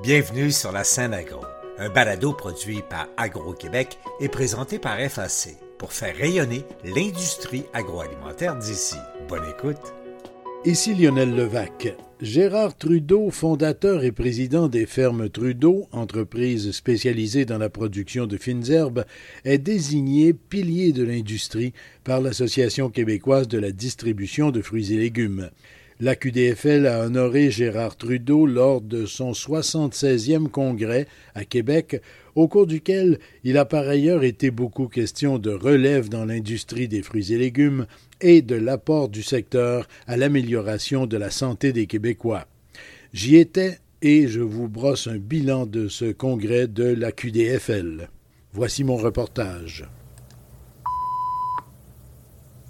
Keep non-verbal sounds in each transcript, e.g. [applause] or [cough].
Bienvenue sur la scène agro, un balado produit par Agro-Québec et présenté par FAC pour faire rayonner l'industrie agroalimentaire d'ici. Bonne écoute. Ici Lionel Levac. Gérard Trudeau, fondateur et président des fermes Trudeau, entreprise spécialisée dans la production de fines herbes, est désigné pilier de l'industrie par l'Association québécoise de la distribution de fruits et légumes. La QDFL a honoré Gérard Trudeau lors de son 76e congrès à Québec, au cours duquel il a par ailleurs été beaucoup question de relève dans l'industrie des fruits et légumes et de l'apport du secteur à l'amélioration de la santé des Québécois. J'y étais et je vous brosse un bilan de ce congrès de la QDFL. Voici mon reportage.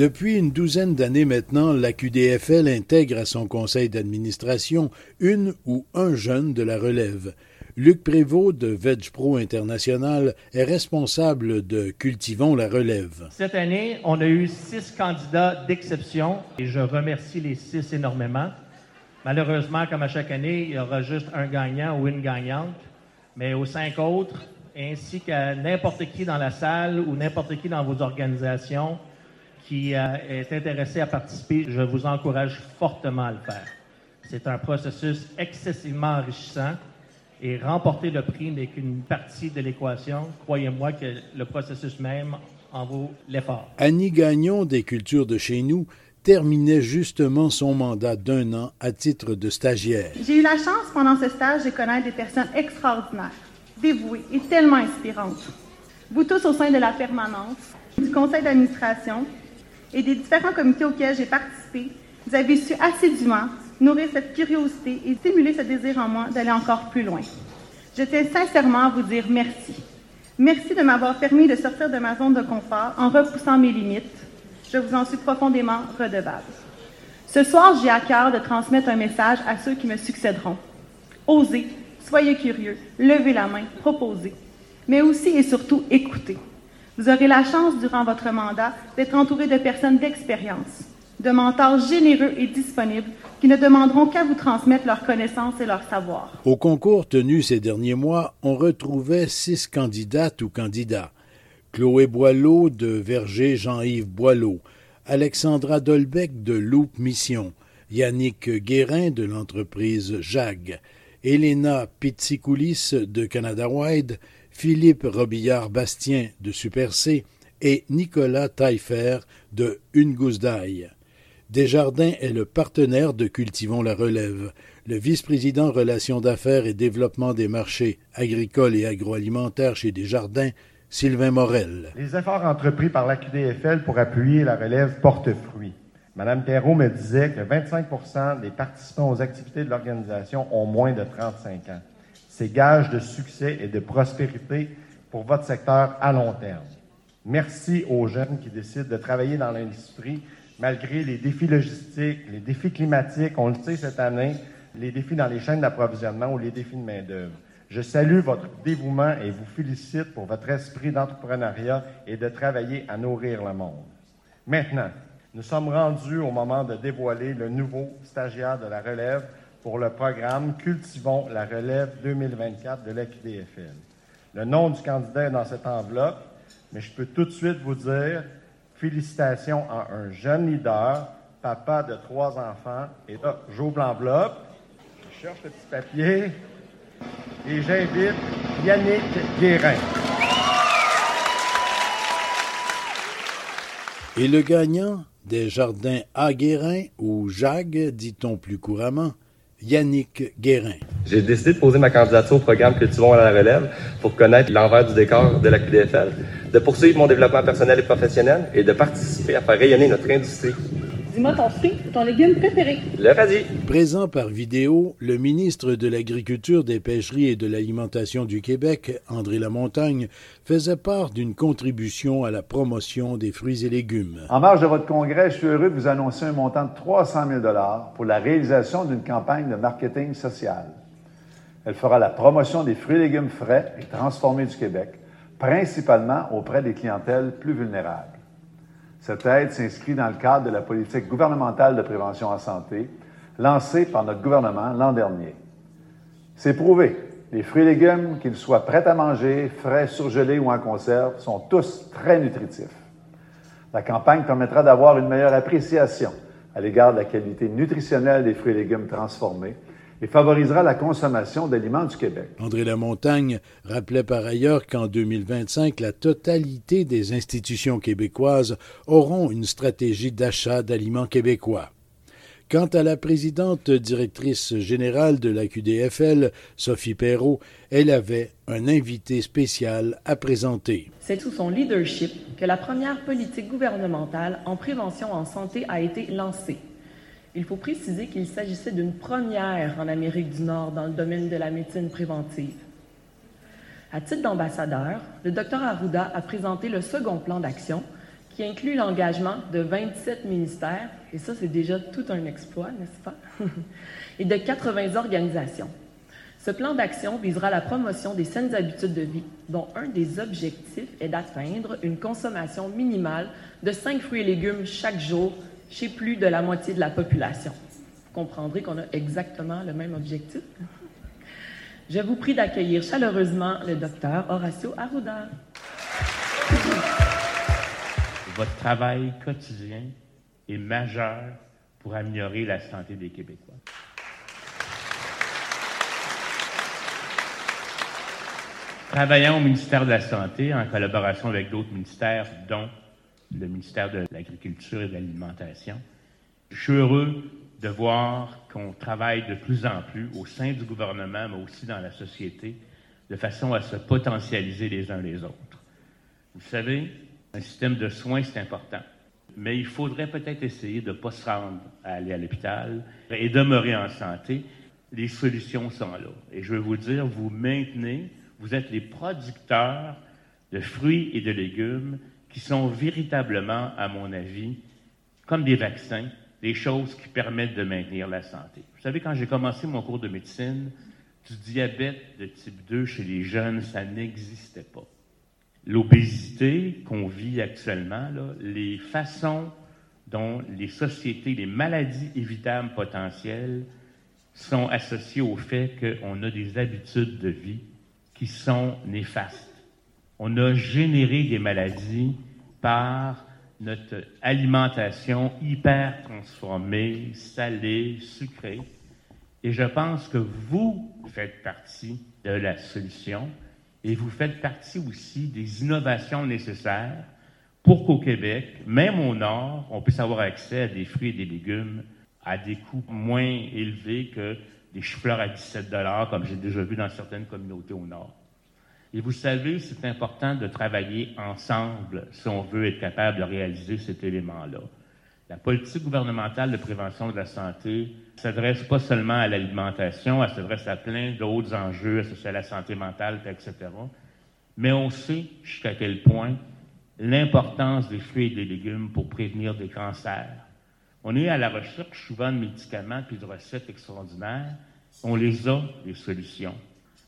Depuis une douzaine d'années maintenant, la QDFL intègre à son conseil d'administration une ou un jeune de la relève. Luc Prévost de VegPro International est responsable de Cultivons la relève. Cette année, on a eu six candidats d'exception et je remercie les six énormément. Malheureusement, comme à chaque année, il y aura juste un gagnant ou une gagnante, mais aux cinq autres, ainsi qu'à n'importe qui dans la salle ou n'importe qui dans vos organisations, qui euh, est intéressé à participer, je vous encourage fortement à le faire. C'est un processus excessivement enrichissant et remporter le prix n'est qu'une partie de l'équation. Croyez-moi que le processus même en vaut l'effort. Annie Gagnon des Cultures de chez nous terminait justement son mandat d'un an à titre de stagiaire. J'ai eu la chance pendant ce stage de connaître des personnes extraordinaires, dévouées et tellement inspirantes. Vous tous au sein de la permanence, du conseil d'administration, et des différents comités auxquels j'ai participé, vous avez su assidûment nourrir cette curiosité et stimuler ce désir en moi d'aller encore plus loin. Je tiens sincèrement à vous dire merci. Merci de m'avoir permis de sortir de ma zone de confort en repoussant mes limites. Je vous en suis profondément redevable. Ce soir, j'ai à cœur de transmettre un message à ceux qui me succéderont. Osez, soyez curieux, levez la main, proposez, mais aussi et surtout écoutez. Vous aurez la chance, durant votre mandat, d'être entouré de personnes d'expérience, de mentors généreux et disponibles qui ne demanderont qu'à vous transmettre leurs connaissances et leur savoir. Au concours tenu ces derniers mois, on retrouvait six candidates ou candidats. Chloé Boileau de Verger Jean-Yves Boileau, Alexandra Dolbec de Loup Mission, Yannick Guérin de l'entreprise JAG, Elena Pizzicoulis de Canada Wide, Philippe Robillard-Bastien de Super C et Nicolas Taillefer de Une gousse d'ail. Desjardins est le partenaire de Cultivons la relève. Le vice-président Relations d'affaires et développement des marchés agricoles et agroalimentaires chez Desjardins, Sylvain Morel. Les efforts entrepris par la QDFL pour appuyer la relève portent fruit. Madame Perrault me disait que 25% des participants aux activités de l'organisation ont moins de 35 ans. C'est gage de succès et de prospérité pour votre secteur à long terme. Merci aux jeunes qui décident de travailler dans l'industrie malgré les défis logistiques, les défis climatiques, on le sait cette année, les défis dans les chaînes d'approvisionnement ou les défis de main-d'œuvre. Je salue votre dévouement et vous félicite pour votre esprit d'entrepreneuriat et de travailler à nourrir le monde. Maintenant, nous sommes rendus au moment de dévoiler le nouveau stagiaire de la relève pour le programme Cultivons la relève 2024 de l'AQDFL. Le nom du candidat est dans cette enveloppe, mais je peux tout de suite vous dire félicitations à un jeune leader, papa de trois enfants. Et là, j'ouvre l'enveloppe, je cherche le petit papier et j'invite Yannick Guérin. Et le gagnant des jardins à Guérin, ou JAG, dit-on plus couramment, Yannick Guérin. J'ai décidé de poser ma candidature au programme Cultivons à la relève pour connaître l'envers du décor de la QDFL, de poursuivre mon développement personnel et professionnel et de participer à faire rayonner notre industrie. Dis-moi ton fruit ou ton légume préféré. Le radis. Présent par vidéo, le ministre de l'Agriculture, des Pêcheries et de l'Alimentation du Québec, André Lamontagne, faisait part d'une contribution à la promotion des fruits et légumes. En marge de votre congrès, je suis heureux de vous annoncer un montant de 300 000 pour la réalisation d'une campagne de marketing social. Elle fera la promotion des fruits et légumes frais et transformés du Québec, principalement auprès des clientèles plus vulnérables. Cette aide s'inscrit dans le cadre de la politique gouvernementale de prévention en santé lancée par notre gouvernement l'an dernier. C'est prouvé. Les fruits et légumes, qu'ils soient prêts à manger, frais, surgelés ou en conserve, sont tous très nutritifs. La campagne permettra d'avoir une meilleure appréciation à l'égard de la qualité nutritionnelle des fruits et légumes transformés et favorisera la consommation d'aliments du Québec. André Lamontagne rappelait par ailleurs qu'en 2025, la totalité des institutions québécoises auront une stratégie d'achat d'aliments québécois. Quant à la présidente directrice générale de la QDFL, Sophie Perrault, elle avait un invité spécial à présenter. C'est sous son leadership que la première politique gouvernementale en prévention en santé a été lancée. Il faut préciser qu'il s'agissait d'une première en Amérique du Nord dans le domaine de la médecine préventive. À titre d'ambassadeur, le Dr Arruda a présenté le second plan d'action qui inclut l'engagement de 27 ministères, et ça c'est déjà tout un exploit, n'est-ce pas, [laughs] et de 80 organisations. Ce plan d'action visera la promotion des saines habitudes de vie, dont un des objectifs est d'atteindre une consommation minimale de 5 fruits et légumes chaque jour chez plus de la moitié de la population. Vous comprendrez qu'on a exactement le même objectif. Je vous prie d'accueillir chaleureusement le docteur Horacio Arruda votre travail quotidien est majeur pour améliorer la santé des Québécois. Travaillant au ministère de la Santé en collaboration avec d'autres ministères, dont le ministère de l'Agriculture et de l'Alimentation, je suis heureux de voir qu'on travaille de plus en plus au sein du gouvernement, mais aussi dans la société, de façon à se potentialiser les uns les autres. Vous savez, un système de soins, c'est important. Mais il faudrait peut-être essayer de ne pas se rendre à aller à l'hôpital et demeurer en santé. Les solutions sont là. Et je veux vous dire, vous maintenez, vous êtes les producteurs de fruits et de légumes qui sont véritablement, à mon avis, comme des vaccins, des choses qui permettent de maintenir la santé. Vous savez, quand j'ai commencé mon cours de médecine, du diabète de type 2 chez les jeunes, ça n'existait pas l'obésité qu'on vit actuellement, les façons dont les sociétés, les maladies évitables potentielles sont associées au fait qu'on a des habitudes de vie qui sont néfastes. On a généré des maladies par notre alimentation hyper transformée, salée, sucrée. Et je pense que vous faites partie de la solution et vous faites partie aussi des innovations nécessaires pour qu'au Québec, même au Nord, on puisse avoir accès à des fruits et des légumes à des coûts moins élevés que des chou-fleurs à 17 comme j'ai déjà vu dans certaines communautés au Nord. Et vous savez, c'est important de travailler ensemble si on veut être capable de réaliser cet élément-là. La politique gouvernementale de prévention de la santé s'adresse pas seulement à l'alimentation, elle s'adresse à plein d'autres enjeux associés à la santé mentale, etc. Mais on sait jusqu'à quel point l'importance des fruits et des légumes pour prévenir des cancers. On est à la recherche souvent de médicaments puis de recettes extraordinaires. On les a, les solutions.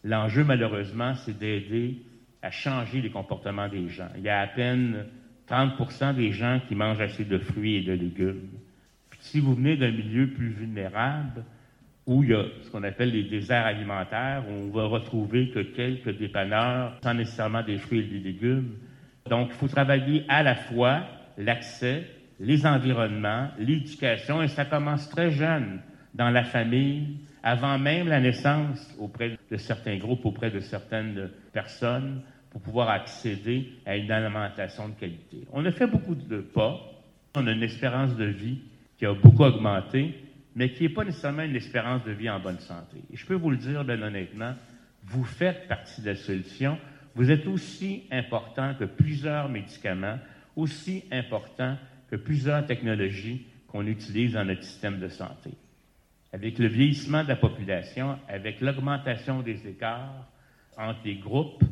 L'enjeu, malheureusement, c'est d'aider à changer les comportements des gens. Il y a à peine 30% des gens qui mangent assez de fruits et de légumes. si vous venez d'un milieu plus vulnérable, où il y a ce qu'on appelle les déserts alimentaires, où on va retrouver que quelques dépanneurs sans nécessairement des fruits et des légumes. Donc, il faut travailler à la fois l'accès, les environnements, l'éducation, et ça commence très jeune dans la famille, avant même la naissance auprès de certains groupes, auprès de certaines personnes, pour pouvoir accéder à une alimentation de qualité. On a fait beaucoup de pas. On a une espérance de vie qui a beaucoup augmenté, mais qui n'est pas nécessairement une espérance de vie en bonne santé. Et je peux vous le dire bien honnêtement, vous faites partie de la solution. Vous êtes aussi important que plusieurs médicaments, aussi important que plusieurs technologies qu'on utilise dans notre système de santé. Avec le vieillissement de la population, avec l'augmentation des écarts entre les groupes,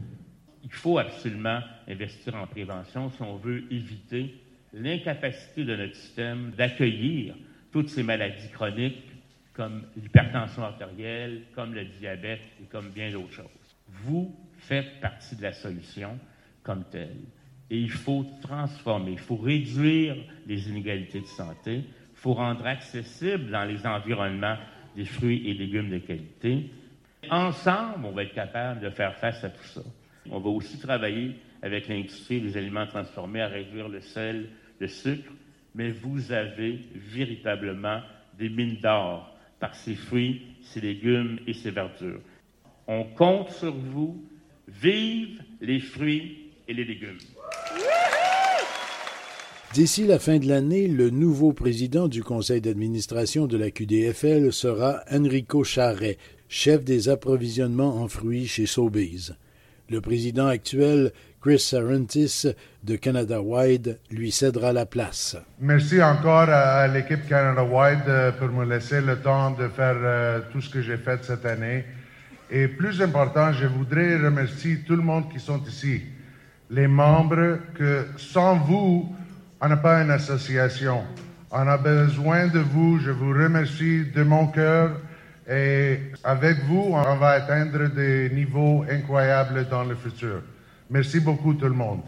il faut absolument investir en prévention si on veut éviter l'incapacité de notre système d'accueillir toutes ces maladies chroniques comme l'hypertension artérielle, comme le diabète et comme bien d'autres choses. Vous faites partie de la solution comme telle. Et il faut transformer, il faut réduire les inégalités de santé, faut rendre accessible dans les environnements des fruits et légumes de qualité. ensemble, on va être capable de faire face à tout ça. On va aussi travailler avec l'industrie des aliments transformés à réduire le sel, le sucre, mais vous avez véritablement des mines d'or par ces fruits, ces légumes et ces verdures. On compte sur vous. Vive les fruits et les légumes. D'ici la fin de l'année, le nouveau président du conseil d'administration de la QDFL sera Enrico Charret, chef des approvisionnements en fruits chez Sobeys. Le président actuel, Chris Sarantis de Canada Wide, lui cédera la place. Merci encore à l'équipe Canada Wide euh, pour me laisser le temps de faire euh, tout ce que j'ai fait cette année. Et plus important, je voudrais remercier tout le monde qui sont ici, les membres que sans vous, on n'a pas une association. On a besoin de vous. Je vous remercie de mon cœur. Et avec vous, on va atteindre des niveaux incroyables dans le futur. Merci beaucoup tout le monde.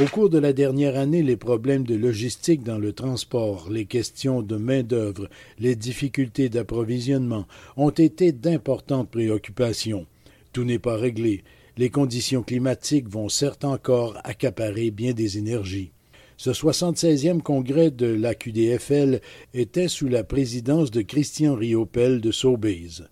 Au cours de la dernière année, les problèmes de logistique dans le transport, les questions de main-d'œuvre, les difficultés d'approvisionnement ont été d'importantes préoccupations. Tout n'est pas réglé les conditions climatiques vont certes encore accaparer bien des énergies. Ce 76e congrès de la QDFL était sous la présidence de Christian Riopel de Sobeys.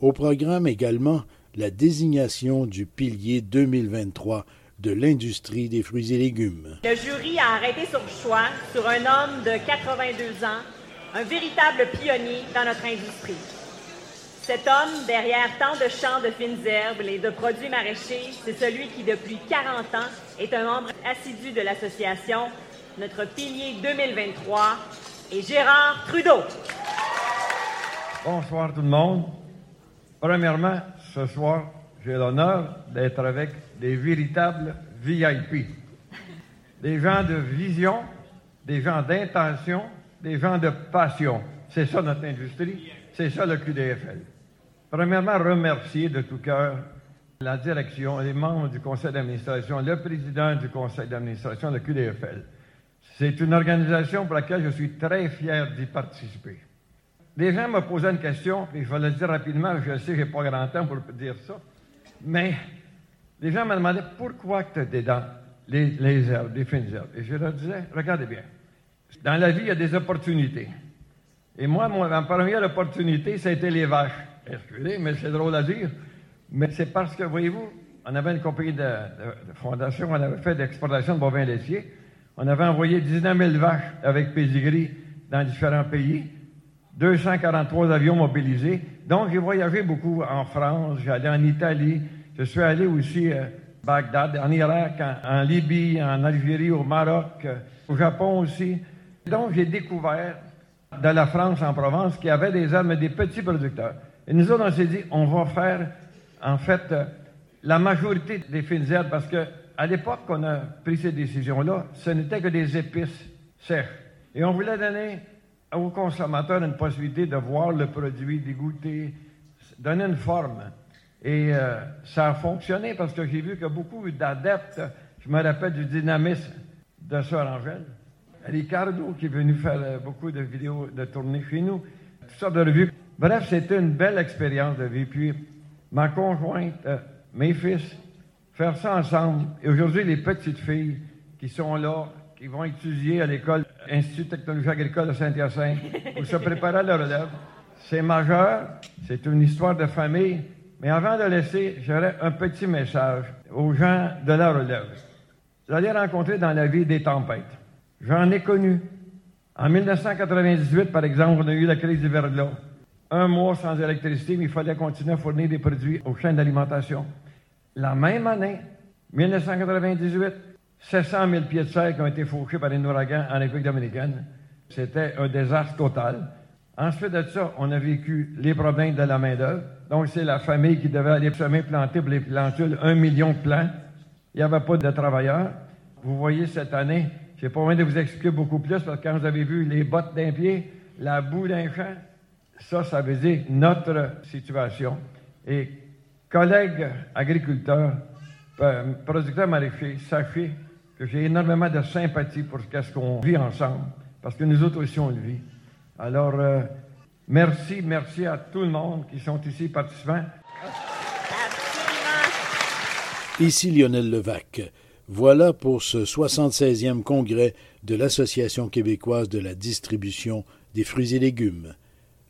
Au programme également la désignation du pilier 2023 de l'industrie des fruits et légumes. Le jury a arrêté son choix sur un homme de 82 ans, un véritable pionnier dans notre industrie. Cet homme, derrière tant de champs de fines herbes et de produits maraîchers, c'est celui qui, depuis 40 ans, est un membre assidu de l'association. Notre pilier 2023 est Gérard Trudeau. Bonsoir tout le monde. Premièrement, ce soir, j'ai l'honneur d'être avec des véritables VIP. Des gens de vision, des gens d'intention, des gens de passion. C'est ça notre industrie, c'est ça le QDFL. Premièrement, remercier de tout cœur la direction, les membres du conseil d'administration, le président du conseil d'administration de QDFL. C'est une organisation pour laquelle je suis très fier d'y participer. Les gens me posaient une question, et je vais le dire rapidement, je sais que je n'ai pas grand temps pour dire ça, mais les gens me demandaient pourquoi tu es dans les, les herbes, les fines herbes? Et je leur disais, regardez bien, dans la vie, il y a des opportunités. Et moi, ma première opportunité, été les vaches. Excusez, mais c'est drôle à dire. Mais c'est parce que, voyez-vous, on avait une compagnie de, fondation, on avait fait d'exportation de bovins laitiers. On avait envoyé 19 000 vaches avec pedigree dans différents pays, 243 avions mobilisés. Donc, j'ai voyagé beaucoup en France, allé en Italie, je suis allé aussi à Bagdad, en Irak, en, Libye, en Algérie, au Maroc, au Japon aussi. Donc, j'ai découvert de la France en Provence qu'il y avait des hommes, des petits producteurs. Et nous autres, on s'est dit, on va faire, en fait, euh, la majorité des fines herbes, parce que à l'époque qu'on a pris ces décisions-là, ce n'était que des épices sèches. Et on voulait donner aux consommateurs une possibilité de voir le produit, d'y goûter, donner une forme. Et euh, ça a fonctionné parce que j'ai vu que beaucoup d'adeptes, je me rappelle du dynamisme de Sœur Angèle, Ricardo qui est venu faire euh, beaucoup de vidéos de tournée chez nous, toutes sortes de revues. Bref, c'était une belle expérience de vie. Puis, ma conjointe, euh, mes fils, faire ça ensemble. Et aujourd'hui, les petites filles qui sont là, qui vont étudier à l'école Institut de technologie agricole de Saint-Hyacinthe [laughs] pour se préparer à la relève. C'est majeur, c'est une histoire de famille. Mais avant de laisser, j'aurais un petit message aux gens de la relève. Vous allez rencontrer dans la vie des tempêtes. J'en ai connu. En 1998, par exemple, on a eu la crise du verglas un mois sans électricité, mais il fallait continuer à fournir des produits aux chaînes d'alimentation. La même année, 1998, 700 000 pieds de serre qui ont été fauchés par un ouragan en République dominicaine. C'était un désastre total. Ensuite de ça, on a vécu les problèmes de la main-d'œuvre. Donc, c'est la famille qui devait aller semer, planter pour les plantules un million de plants. Il n'y avait pas de travailleurs. Vous voyez cette année, je n'ai pas envie de vous expliquer beaucoup plus parce que quand vous avez vu les bottes d'un pied, la boue d'un champ, ça, ça veut dire notre situation. Et collègues agriculteurs, euh, producteurs maraîchers, sachez que j'ai énormément de sympathie pour ce qu'on vit ensemble, parce que nous autres aussi, on le vit. Alors, euh, Merci, merci à tout le monde qui sont ici participants. Ici Lionel Levac. Voilà pour ce 76e congrès de l'Association québécoise de la distribution des fruits et légumes.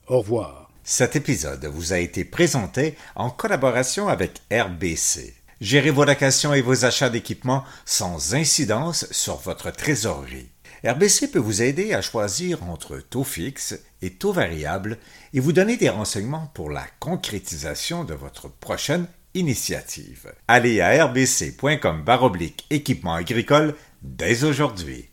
Au revoir. Cet épisode vous a été présenté en collaboration avec RBC. Gérez vos locations et vos achats d'équipements sans incidence sur votre trésorerie. RBC peut vous aider à choisir entre taux fixe et taux variable et vous donner des renseignements pour la concrétisation de votre prochaine initiative. Allez à rbc.com équipement agricole dès aujourd'hui.